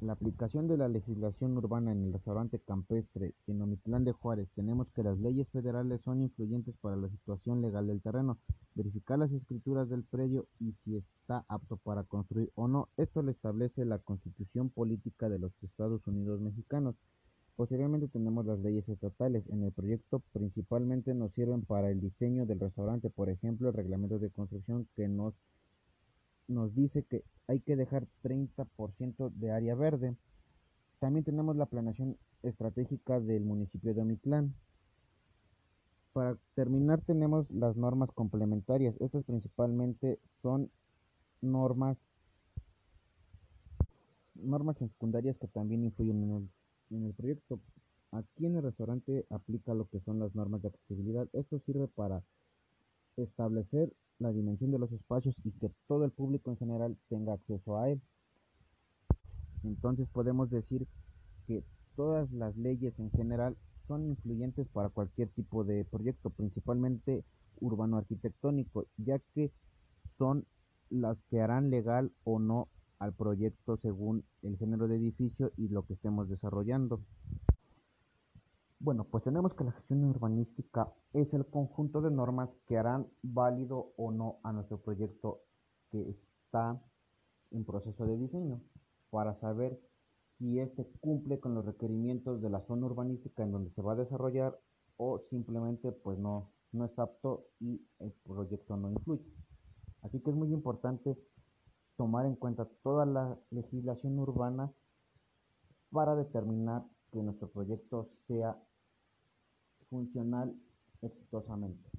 La aplicación de la legislación urbana en el restaurante campestre en Omitlán de Juárez tenemos que las leyes federales son influyentes para la situación legal del terreno, verificar las escrituras del predio y si está apto para construir o no. Esto lo establece la Constitución Política de los Estados Unidos Mexicanos. Posteriormente tenemos las leyes estatales. En el proyecto principalmente nos sirven para el diseño del restaurante, por ejemplo, el reglamento de construcción que nos nos dice que hay que dejar 30% de área verde. También tenemos la planeación estratégica del municipio de Omitlán. Para terminar tenemos las normas complementarias. Estas principalmente son normas normas secundarias que también influyen en el, en el proyecto. Aquí en el restaurante aplica lo que son las normas de accesibilidad. Esto sirve para establecer la dimensión de los espacios y que todo el público en general tenga acceso a él. Entonces podemos decir que todas las leyes en general son influyentes para cualquier tipo de proyecto, principalmente urbano arquitectónico, ya que son las que harán legal o no al proyecto según el género de edificio y lo que estemos desarrollando. Bueno, pues tenemos que la gestión urbanística es el conjunto de normas que harán válido o no a nuestro proyecto que está en proceso de diseño para saber si éste cumple con los requerimientos de la zona urbanística en donde se va a desarrollar o simplemente pues no, no es apto y el proyecto no influye. Así que es muy importante tomar en cuenta toda la legislación urbana para determinar que nuestro proyecto sea funcional exitosamente.